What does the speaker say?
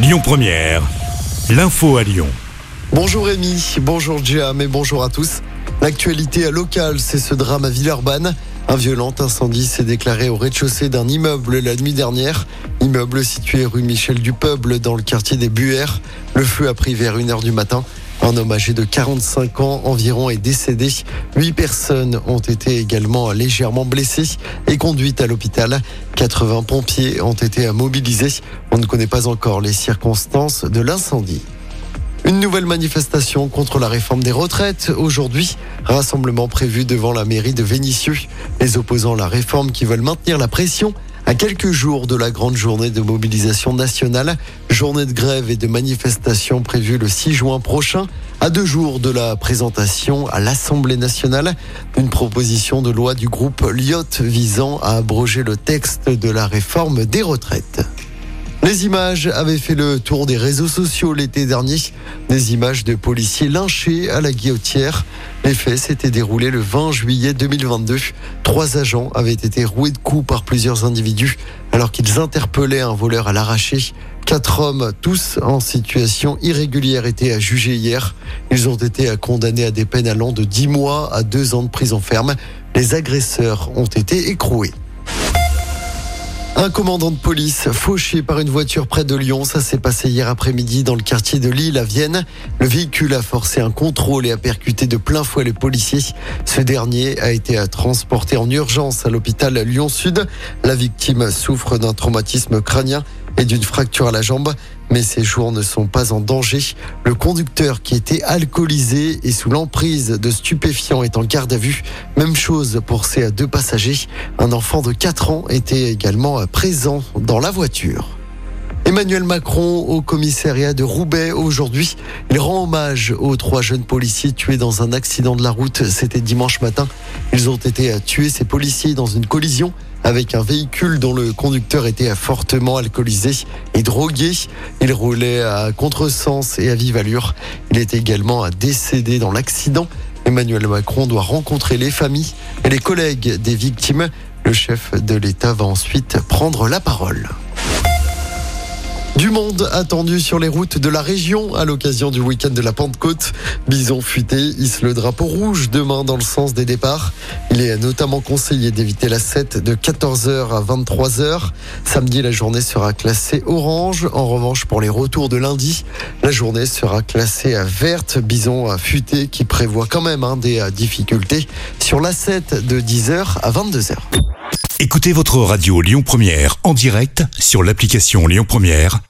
Lyon Première, l'info à Lyon. Bonjour Rémi, bonjour Jam et bonjour à tous. L'actualité locale, c'est ce drame à Villeurbanne. Un violent incendie s'est déclaré au rez-de-chaussée d'un immeuble la nuit dernière. Immeuble situé rue Michel du Peuple dans le quartier des Buères. Le feu a pris vers 1h du matin. Un homme âgé de 45 ans environ est décédé. Huit personnes ont été également légèrement blessées et conduites à l'hôpital. 80 pompiers ont été mobilisés. On ne connaît pas encore les circonstances de l'incendie. Une nouvelle manifestation contre la réforme des retraites. Aujourd'hui, rassemblement prévu devant la mairie de Vénissieux. Les opposants à la réforme qui veulent maintenir la pression à quelques jours de la grande journée de mobilisation nationale, journée de grève et de manifestation prévue le 6 juin prochain, à deux jours de la présentation à l'Assemblée nationale d'une proposition de loi du groupe Lyot visant à abroger le texte de la réforme des retraites. Les images avaient fait le tour des réseaux sociaux l'été dernier. Des images de policiers lynchés à la guillotière. Les faits s'étaient déroulés le 20 juillet 2022. Trois agents avaient été roués de coups par plusieurs individus alors qu'ils interpellaient un voleur à l'arraché. Quatre hommes, tous en situation irrégulière, étaient jugés hier. Ils ont été condamnés à des peines allant de 10 mois à 2 ans de prison ferme. Les agresseurs ont été écroués. Un commandant de police fauché par une voiture près de Lyon, ça s'est passé hier après-midi dans le quartier de Lille à Vienne. Le véhicule a forcé un contrôle et a percuté de plein fouet les policiers. Ce dernier a été transporté en urgence à l'hôpital Lyon-Sud. La victime souffre d'un traumatisme crânien et d'une fracture à la jambe. Mais ses jours ne sont pas en danger. Le conducteur qui était alcoolisé et sous l'emprise de stupéfiants est en garde à vue. Même chose pour ces deux passagers. Un enfant de 4 ans était également présent dans la voiture. Emmanuel Macron au commissariat de Roubaix aujourd'hui. Il rend hommage aux trois jeunes policiers tués dans un accident de la route. C'était dimanche matin. Ils ont été tués, ces policiers, dans une collision avec un véhicule dont le conducteur était fortement alcoolisé et drogué. Il roulait à contresens et à vive allure. Il est également décédé dans l'accident. Emmanuel Macron doit rencontrer les familles et les collègues des victimes. Le chef de l'État va ensuite prendre la parole. Du monde attendu sur les routes de la région à l'occasion du week-end de la Pentecôte. Bison futé hisse le drapeau rouge demain dans le sens des départs. Il est notamment conseillé d'éviter la 7 de 14h à 23h. Samedi, la journée sera classée orange. En revanche, pour les retours de lundi, la journée sera classée à verte. Bison futé qui prévoit quand même hein, des difficultés sur la 7 de 10h à 22h. Écoutez votre radio Lyon Première en direct sur l'application Lyon Première,